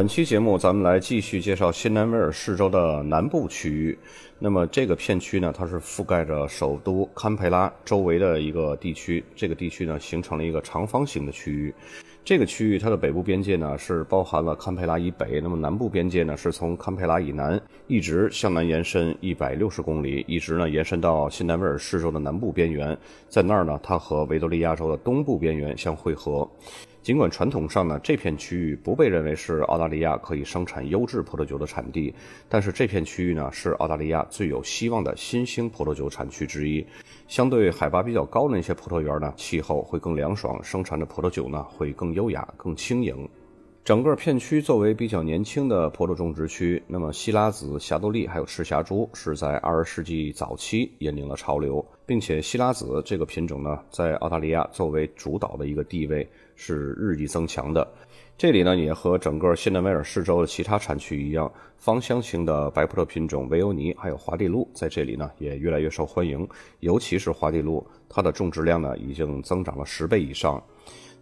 本期节目，咱们来继续介绍新南威尔士州的南部区域。那么这个片区呢，它是覆盖着首都堪培拉周围的一个地区。这个地区呢，形成了一个长方形的区域。这个区域它的北部边界呢，是包含了堪培拉以北；那么南部边界呢，是从堪培拉以南一直向南延伸一百六十公里，一直呢延伸到新南威尔士州的南部边缘。在那儿呢，它和维多利亚州的东部边缘相汇合。尽管传统上呢，这片区域不被认为是澳大利亚可以生产优质葡萄酒的产地，但是这片区域呢是澳大利亚最有希望的新兴葡萄酒产区之一。相对海拔比较高的那些葡萄园呢，气候会更凉爽，生产的葡萄酒呢会更优雅、更轻盈。整个片区作为比较年轻的葡萄种植区，那么西拉子、霞多丽还有赤霞珠是在二十世纪早期引领了潮流，并且西拉子这个品种呢，在澳大利亚作为主导的一个地位是日益增强的。这里呢，也和整个新南威尔士州的其他产区一样，芳香型的白葡萄品种维欧尼还有华地路在这里呢也越来越受欢迎，尤其是华地路，它的种植量呢已经增长了十倍以上。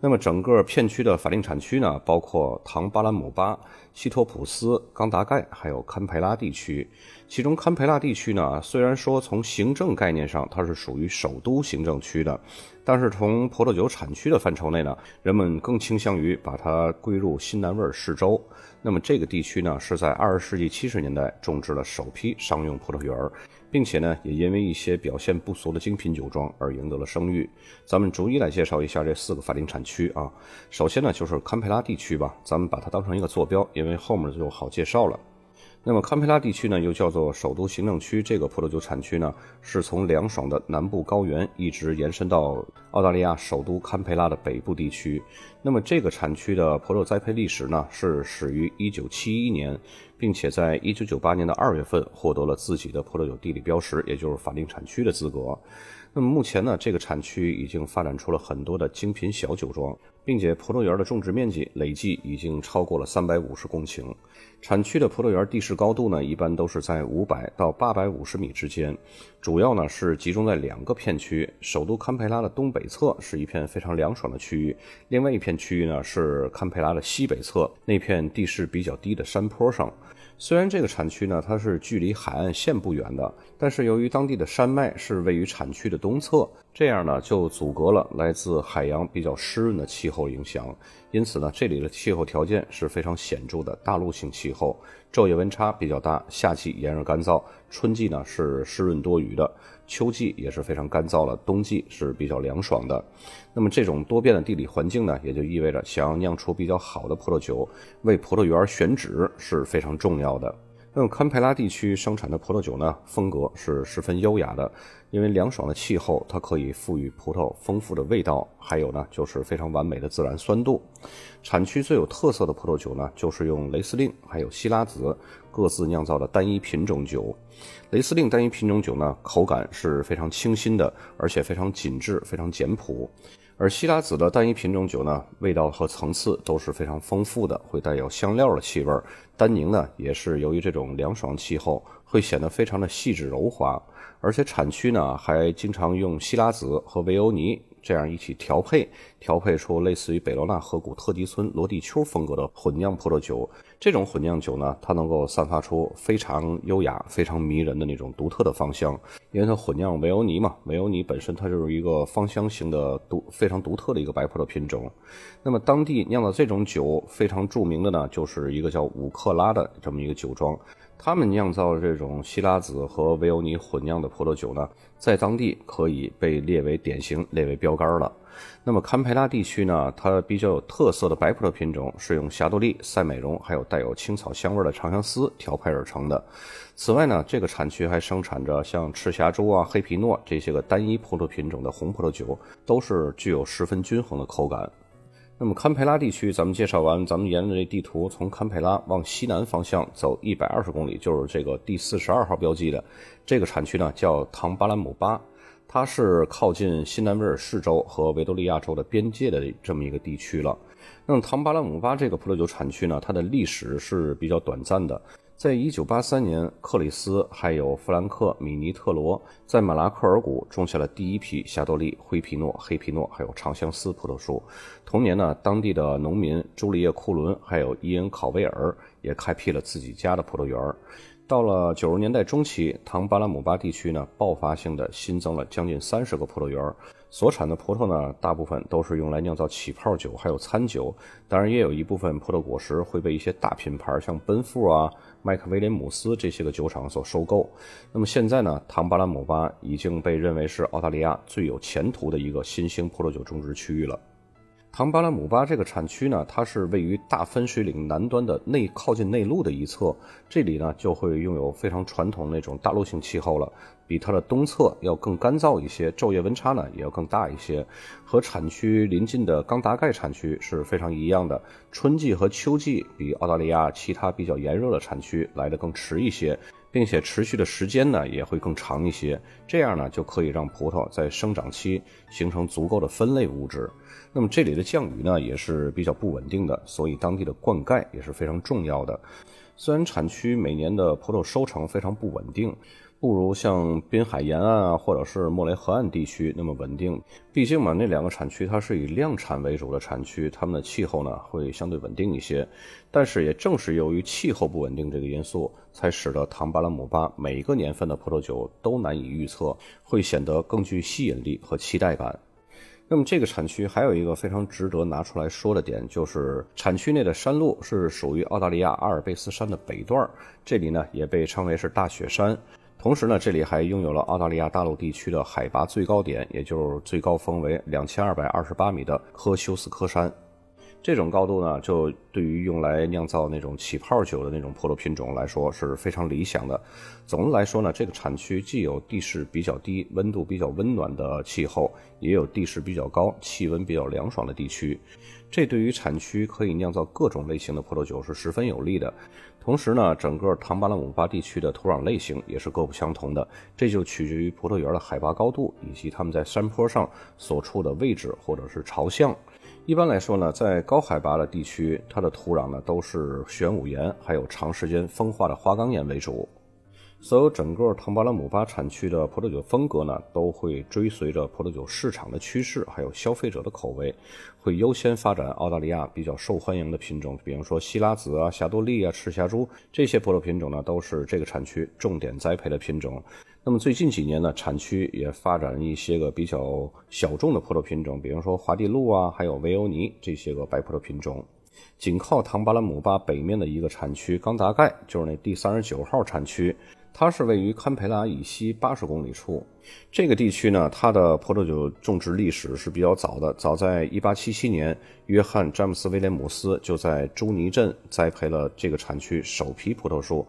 那么整个片区的法定产区呢，包括唐巴兰姆巴、西托普斯、冈达盖，还有堪培拉地区。其中堪培拉地区呢，虽然说从行政概念上它是属于首都行政区的，但是从葡萄酒产区的范畴内呢，人们更倾向于把它归入新南威尔士州。那么这个地区呢，是在二十世纪七十年代种植了首批商用葡萄园。并且呢，也因为一些表现不俗的精品酒庄而赢得了声誉。咱们逐一来介绍一下这四个法定产区啊。首先呢，就是堪培拉地区吧，咱们把它当成一个坐标，因为后面就好介绍了。那么堪培拉地区呢，又叫做首都行政区。这个葡萄酒产区呢，是从凉爽的南部高原一直延伸到澳大利亚首都堪培拉的北部地区。那么这个产区的葡萄栽培历史呢，是始于1971年，并且在1998年的2月份获得了自己的葡萄酒地理标识，也就是法定产区的资格。那么目前呢，这个产区已经发展出了很多的精品小酒庄，并且葡萄园的种植面积累计已经超过了三百五十公顷。产区的葡萄园地势高度呢，一般都是在五百到八百五十米之间，主要呢是集中在两个片区。首都堪培拉的东北侧是一片非常凉爽的区域，另外一片区域呢是堪培拉的西北侧那片地势比较低的山坡上。虽然这个产区呢，它是距离海岸线不远的，但是由于当地的山脉是位于产区的东侧，这样呢就阻隔了来自海洋比较湿润的气候影响。因此呢，这里的气候条件是非常显著的大陆性气候，昼夜温差比较大，夏季炎热干燥，春季呢是湿润多雨的，秋季也是非常干燥了，冬季是比较凉爽的。那么这种多变的地理环境呢，也就意味着想要酿出比较好的葡萄酒，为葡萄园选址是非常重要的。那么堪培拉地区生产的葡萄酒呢，风格是十分优雅的。因为凉爽的气候，它可以赋予葡萄丰富的味道，还有呢就是非常完美的自然酸度。产区最有特色的葡萄酒呢，就是用雷司令还有希拉子各自酿造的单一品种酒。雷司令单一品种酒呢，口感是非常清新的，而且非常紧致、非常简朴。而希拉子的单一品种酒呢，味道和层次都是非常丰富的，会带有香料的气味。单宁呢，也是由于这种凉爽气候，会显得非常的细致柔滑。而且产区呢，还经常用希拉子和维欧尼这样一起调配，调配出类似于北罗纳河谷特级村罗地丘风格的混酿葡萄酒。这种混酿酒呢，它能够散发出非常优雅、非常迷人的那种独特的芳香，因为它混酿维欧尼嘛，维欧尼本身它就是一个芳香型的独非常独特的一个白葡萄品种。那么当地酿的这种酒非常著名的呢，就是一个叫五克拉的这么一个酒庄。他们酿造的这种希拉子和维欧尼混酿的葡萄酒呢，在当地可以被列为典型，列为标杆了。那么堪培拉地区呢，它比较有特色的白葡萄品种是用霞多丽、赛美容还有带有青草香味的长相思调配而成的。此外呢，这个产区还生产着像赤霞珠啊、黑皮诺这些个单一葡萄品种的红葡萄酒，都是具有十分均衡的口感。那么堪培拉地区，咱们介绍完，咱们沿着这地图从堪培拉往西南方向走一百二十公里，就是这个第四十二号标记的这个产区呢，叫唐巴兰姆巴，它是靠近新南威尔士州和维多利亚州的边界的这么一个地区了。那么唐巴兰姆巴这个葡萄酒产区呢，它的历史是比较短暂的。在一九八三年，克里斯还有弗兰克米尼特罗在马拉克尔谷种下了第一批霞多丽、灰皮诺、黑皮诺还有长相思葡萄树。同年呢，当地的农民朱丽叶·库伦还有伊恩·考威尔也开辟了自己家的葡萄园。到了九十年代中期，唐巴拉姆巴地区呢，爆发性的新增了将近三十个葡萄园。所产的葡萄呢，大部分都是用来酿造起泡酒，还有餐酒。当然，也有一部分葡萄果实会被一些大品牌，像奔富啊、麦克威廉姆斯这些个酒厂所收购。那么现在呢，唐巴拉姆巴已经被认为是澳大利亚最有前途的一个新兴葡萄酒种植区域了。唐巴拉姆巴这个产区呢，它是位于大分水岭南端的内靠近内陆的一侧，这里呢就会拥有非常传统那种大陆性气候了，比它的东侧要更干燥一些，昼夜温差呢也要更大一些，和产区临近的冈达盖产区是非常一样的，春季和秋季比澳大利亚其他比较炎热的产区来得更迟一些。并且持续的时间呢也会更长一些，这样呢就可以让葡萄在生长期形成足够的分类物质。那么这里的降雨呢也是比较不稳定的，所以当地的灌溉也是非常重要的。虽然产区每年的葡萄收成非常不稳定。不如像滨海沿岸啊，或者是莫雷河岸地区那么稳定。毕竟嘛，那两个产区它是以量产为主的产区，它们的气候呢会相对稳定一些。但是也正是由于气候不稳定这个因素，才使得唐巴拉姆巴每一个年份的葡萄酒都难以预测，会显得更具吸引力和期待感。那么这个产区还有一个非常值得拿出来说的点，就是产区内的山路是属于澳大利亚阿尔卑斯山的北段，这里呢也被称为是大雪山。同时呢，这里还拥有了澳大利亚大陆地区的海拔最高点，也就是最高峰为两千二百二十八米的科修斯科山。这种高度呢，就对于用来酿造那种起泡酒的那种葡萄品种来说是非常理想的。总的来说呢，这个产区既有地势比较低、温度比较温暖的气候，也有地势比较高、气温比较凉爽的地区。这对于产区可以酿造各种类型的葡萄酒是十分有利的。同时呢，整个唐巴拉姆巴地区的土壤类型也是各不相同的，这就取决于葡萄园的海拔高度以及它们在山坡上所处的位置或者是朝向。一般来说呢，在高海拔的地区，它的土壤呢都是玄武岩，还有长时间风化的花岗岩为主。所有整个唐巴拉姆巴产区的葡萄酒风格呢，都会追随着葡萄酒市场的趋势，还有消费者的口味，会优先发展澳大利亚比较受欢迎的品种，比如说希拉子啊、霞多丽啊、赤霞珠这些葡萄品种呢，都是这个产区重点栽培的品种。那么最近几年呢，产区也发展一些个比较小众的葡萄品种，比如说华地路啊，还有维欧尼这些个白葡萄品种。紧靠唐巴拉姆巴北面的一个产区冈达盖，就是那第三十九号产区。它是位于堪培拉以西八十公里处，这个地区呢，它的葡萄酒种植历史是比较早的。早在一八七七年，约翰·詹姆斯·威廉姆斯就在朱尼镇栽培了这个产区首批葡萄树。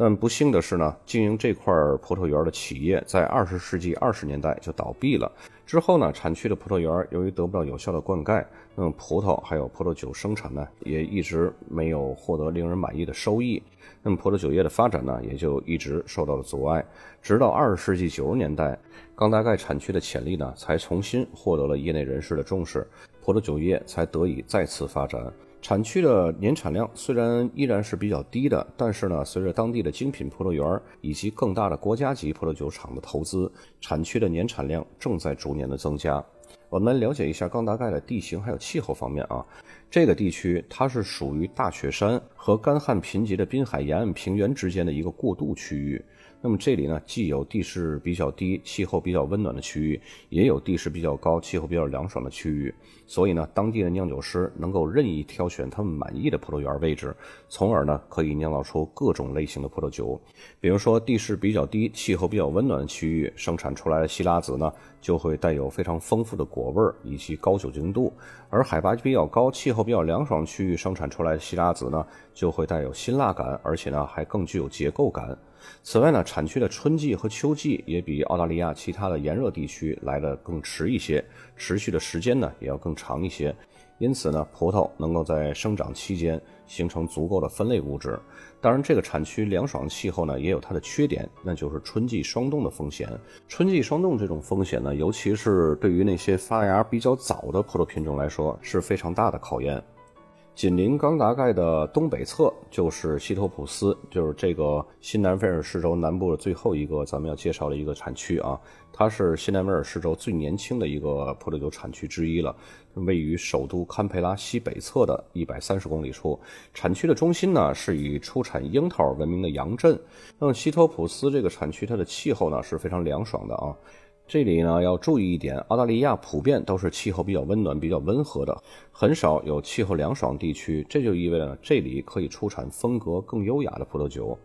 但不幸的是呢，经营这块葡萄园的企业在二十世纪二十年代就倒闭了。之后呢，产区的葡萄园由于得不到有效的灌溉，那么葡萄还有葡萄酒生产呢，也一直没有获得令人满意的收益。那么葡萄酒业的发展呢，也就一直受到了阻碍。直到二十世纪九十年代，冈达盖产区的潜力呢，才重新获得了业内人士的重视，葡萄酒业才得以再次发展。产区的年产量虽然依然是比较低的，但是呢，随着当地的精品葡萄园以及更大的国家级葡萄酒厂的投资，产区的年产量正在逐年的增加。我们来了解一下冈达盖的地形还有气候方面啊。这个地区它是属于大雪山和干旱贫瘠的滨海沿岸平原之间的一个过渡区域。那么这里呢，既有地势比较低、气候比较温暖的区域，也有地势比较高、气候比较凉爽的区域。所以呢，当地的酿酒师能够任意挑选他们满意的葡萄园位置，从而呢，可以酿造出各种类型的葡萄酒。比如说，地势比较低、气候比较温暖的区域生产出来的希拉子呢，就会带有非常丰富的果味以及高酒精度；而海拔比较高、气候比较凉爽区域生产出来的希拉子呢，就会带有辛辣感，而且呢，还更具有结构感。此外呢，产区的春季和秋季也比澳大利亚其他的炎热地区来的更迟一些，持续的时间呢也要更长一些。因此呢，葡萄能够在生长期间形成足够的分类物质。当然，这个产区凉爽气候呢，也有它的缺点，那就是春季霜冻的风险。春季霜冻这种风险呢，尤其是对于那些发芽比较早的葡萄品种来说，是非常大的考验。紧邻冈达盖的东北侧就是西托普斯，就是这个新南威尔士州南部的最后一个咱们要介绍的一个产区啊。它是新南威尔士州最年轻的一个葡萄酒产区之一了，位于首都堪培拉西北侧的一百三十公里处。产区的中心呢是以出产樱桃闻名的杨镇。那么西托普斯这个产区它的气候呢是非常凉爽的啊。这里呢要注意一点，澳大利亚普遍都是气候比较温暖、比较温和的，很少有气候凉爽地区。这就意味着这里可以出产风格更优雅的葡萄酒。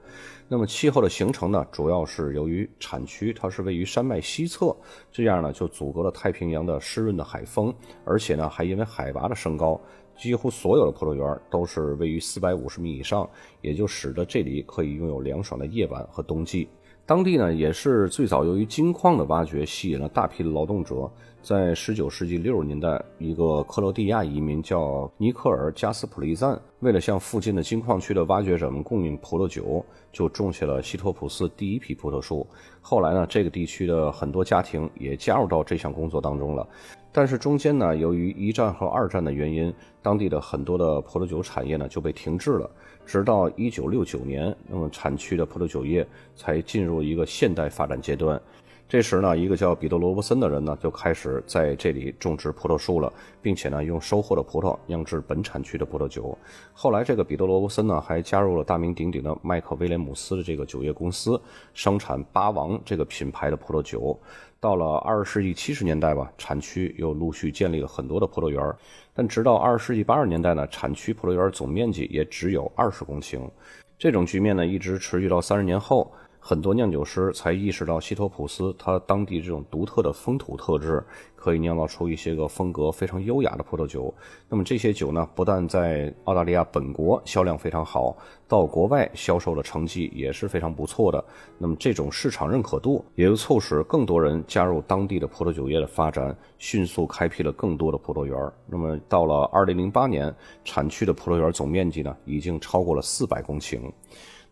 那么气候的形成呢，主要是由于产区它是位于山脉西侧，这样呢就阻隔了太平洋的湿润的海风，而且呢还因为海拔的升高，几乎所有的葡萄园都是位于四百五十米以上，也就使得这里可以拥有凉爽的夜晚和冬季。当地呢，也是最早由于金矿的挖掘吸引了大批的劳动者。在19世纪60年代，一个克罗地亚移民叫尼克尔·加斯普利赞，为了向附近的金矿区的挖掘者们供应葡萄酒，就种下了西托普斯第一批葡萄树。后来呢，这个地区的很多家庭也加入到这项工作当中了。但是中间呢，由于一战和二战的原因，当地的很多的葡萄酒产业呢就被停滞了。直到一九六九年，那么产区的葡萄酒业才进入一个现代发展阶段。这时呢，一个叫彼得罗伯森的人呢，就开始在这里种植葡萄树了，并且呢，用收获的葡萄酿制本产区的葡萄酒。后来，这个彼得罗伯森呢，还加入了大名鼎鼎的麦克威廉姆斯的这个酒业公司，生产八王这个品牌的葡萄酒。到了二十世纪七十年代吧，产区又陆续建立了很多的葡萄园。但直到二十世纪八十年代呢，产区葡萄园总面积也只有二十公顷。这种局面呢，一直持续到三十年后。很多酿酒师才意识到西托普斯它当地这种独特的风土特质，可以酿造出一些个风格非常优雅的葡萄酒。那么这些酒呢，不但在澳大利亚本国销量非常好，到国外销售的成绩也是非常不错的。那么这种市场认可度，也就促使更多人加入当地的葡萄酒业的发展，迅速开辟了更多的葡萄园。那么到了2008年，产区的葡萄园总面积呢，已经超过了400公顷。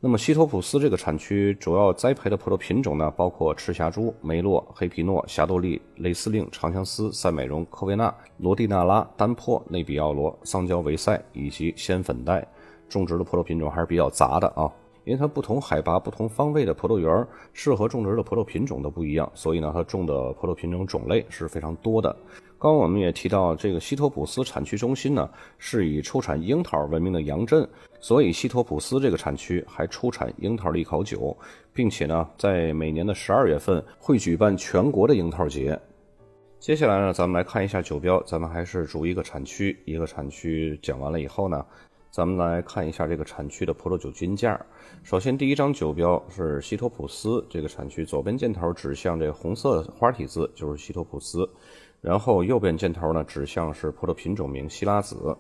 那么西托普斯这个产区主要栽培的葡萄品种呢，包括赤霞珠、梅洛、黑皮诺、霞多丽、雷司令、长相思、赛美容、科维纳、罗蒂纳拉、丹珀、内比奥罗、桑娇维塞以及仙粉黛。种植的葡萄品种还是比较杂的啊，因为它不同海拔、不同方位的葡萄园适合种植的葡萄品种都不一样，所以呢，它种的葡萄品种种类是非常多的。刚刚我们也提到，这个西托普斯产区中心呢，是以出产樱桃闻名的杨镇，所以西托普斯这个产区还出产樱桃利口酒，并且呢，在每年的十二月份会举办全国的樱桃节。接下来呢，咱们来看一下酒标，咱们还是逐一个产区一个产区讲完了以后呢，咱们来看一下这个产区的葡萄酒均价。首先，第一张酒标是西托普斯这个产区，左边箭头指向这红色花体字，就是西托普斯。然后右边箭头呢指向是葡萄品种名希拉子，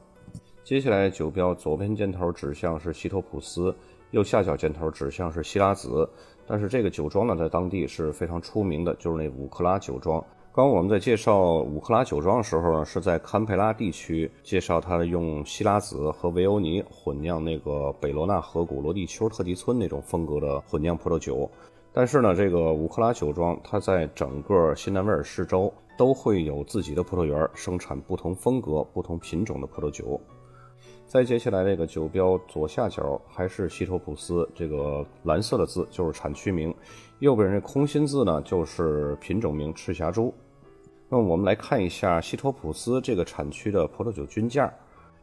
接下来酒标左边箭头指向是西托普斯，右下角箭头指向是希拉子。但是这个酒庄呢在当地是非常出名的，就是那五克拉酒庄。刚刚我们在介绍五克拉酒庄的时候呢，是在堪培拉地区介绍它用希拉子和维欧尼混酿那个北罗纳河谷罗蒂丘特级村那种风格的混酿葡萄酒。但是呢，这个五克拉酒庄它在整个新南威尔士州。都会有自己的葡萄园，生产不同风格、不同品种的葡萄酒。再接下来这个酒标左下角还是西托普斯这个蓝色的字，就是产区名；右边这空心字呢，就是品种名赤霞珠。那么我们来看一下西托普斯这个产区的葡萄酒均价，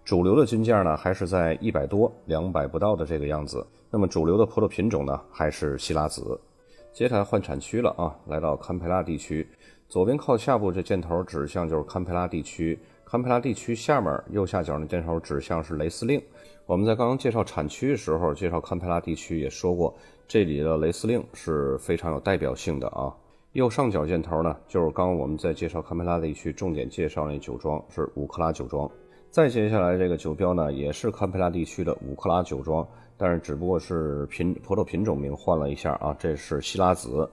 主流的均价呢还是在一百多、两百不到的这个样子。那么主流的葡萄品种呢还是希拉子。接下来换产区了啊，来到堪培拉地区。左边靠下部这箭头指向就是堪培拉地区，堪培拉地区下面右下角那箭头指向是雷司令。我们在刚刚介绍产区的时候，介绍堪培拉地区也说过，这里的雷司令是非常有代表性的啊。右上角箭头呢，就是刚刚我们在介绍堪培拉地区重点介绍那酒庄是五克拉酒庄。再接下来这个酒标呢，也是堪培拉地区的五克拉酒庄，但是只不过是品葡萄品种名换了一下啊，这是希拉子。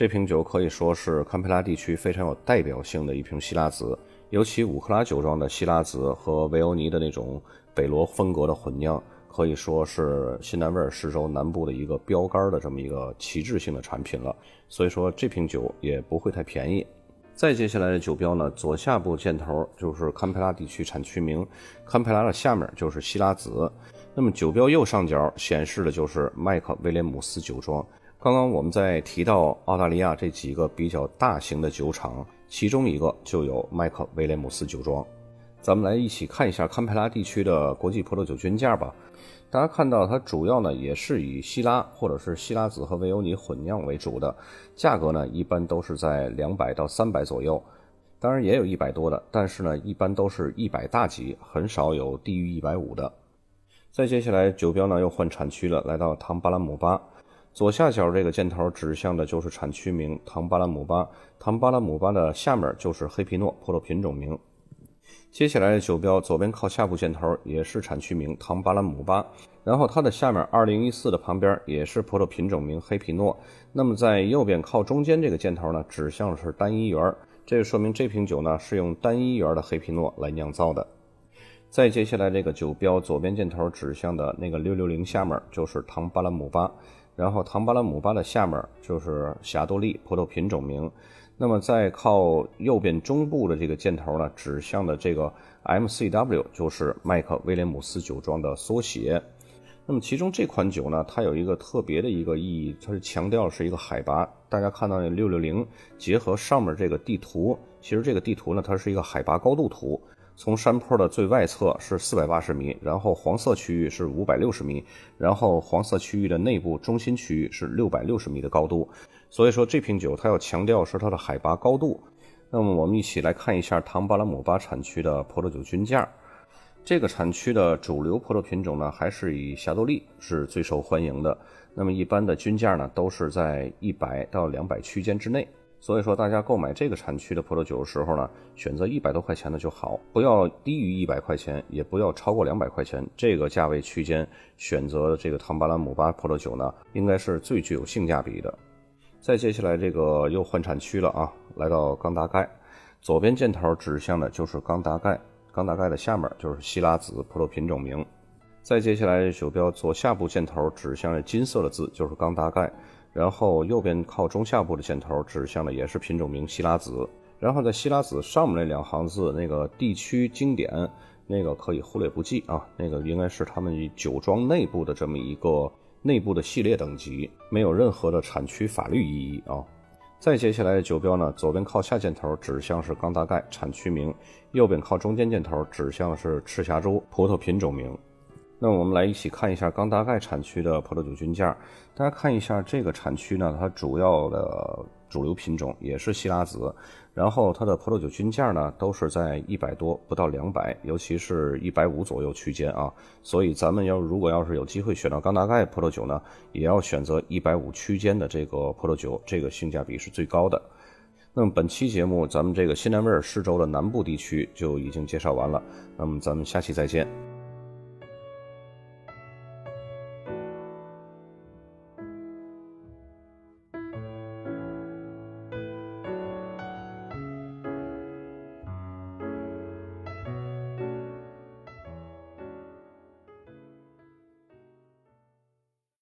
这瓶酒可以说是堪培拉地区非常有代表性的一瓶希拉子，尤其五克拉酒庄的希拉子和维欧尼的那种北罗风格的混酿，可以说是新南威尔士州南部的一个标杆的这么一个旗帜性的产品了。所以说这瓶酒也不会太便宜。再接下来的酒标呢，左下部箭头就是堪培拉地区产区名，堪培拉的下面就是希拉子。那么酒标右上角显示的就是麦克威廉姆斯酒庄。刚刚我们在提到澳大利亚这几个比较大型的酒厂，其中一个就有麦克威廉姆斯酒庄。咱们来一起看一下堪培拉地区的国际葡萄酒均价吧。大家看到它主要呢也是以希拉或者是希拉子和维欧尼混酿为主的，价格呢一般都是在两百到三百左右，当然也有一百多的，但是呢一般都是一百大几，很少有低于一百五的。再接下来，酒标呢又换产区了，来到唐巴兰姆巴，左下角这个箭头指向的就是产区名唐巴兰姆巴，唐巴兰姆巴的下面就是黑皮诺葡萄品种名。接下来的酒标左边靠下部箭头也是产区名唐巴兰姆巴，然后它的下面二零一四的旁边也是葡萄品种名黑皮诺。那么在右边靠中间这个箭头呢，指向的是单一园，这就说明这瓶酒呢是用单一园的黑皮诺来酿造的。再接下来，这个酒标左边箭头指向的那个六六零下面就是唐巴兰姆巴，然后唐巴拉姆巴的下面就是霞多丽葡萄品种名。那么在靠右边中部的这个箭头呢，指向的这个 MCW 就是麦克威廉姆斯酒庄的缩写。那么其中这款酒呢，它有一个特别的一个意义，它是强调是一个海拔。大家看到那六六零结合上面这个地图，其实这个地图呢，它是一个海拔高度图。从山坡的最外侧是四百八十米，然后黄色区域是五百六十米，然后黄色区域的内部中心区域是六百六十米的高度。所以说这瓶酒它要强调是它的海拔高度。那么我们一起来看一下唐巴拉姆巴产区的葡萄酒均价。这个产区的主流葡萄品种呢，还是以霞多丽是最受欢迎的。那么一般的均价呢，都是在一百到两百区间之内。所以说，大家购买这个产区的葡萄酒的时候呢，选择一百多块钱的就好，不要低于一百块钱，也不要超过两百块钱。这个价位区间选择这个唐巴兰姆巴葡萄酒呢，应该是最具有性价比的。再接下来，这个又换产区了啊，来到冈达盖，左边箭头指向的就是冈达盖，冈达盖的下面就是希拉子葡萄品种名。再接下来，酒标左下部箭头指向的金色的字就是冈达盖。然后右边靠中下部的箭头指向的也是品种名希拉子，然后在希拉子上面那两行字那个地区经典那个可以忽略不计啊，那个应该是他们酒庄内部的这么一个内部的系列等级，没有任何的产区法律意义啊。再接下来的酒标呢，左边靠下箭头指向是刚大盖产区名，右边靠中间箭头指向是赤霞珠葡萄品种名。那我们来一起看一下刚大盖产区的葡萄酒均价。大家看一下这个产区呢，它主要的主流品种也是希拉子，然后它的葡萄酒均价呢都是在一百多不到两百，尤其是一百五左右区间啊。所以咱们要如果要是有机会选到刚大盖葡萄酒呢，也要选择一百五区间的这个葡萄酒，这个性价比是最高的。那么本期节目咱们这个新南威尔士州的南部地区就已经介绍完了，那么咱们下期再见。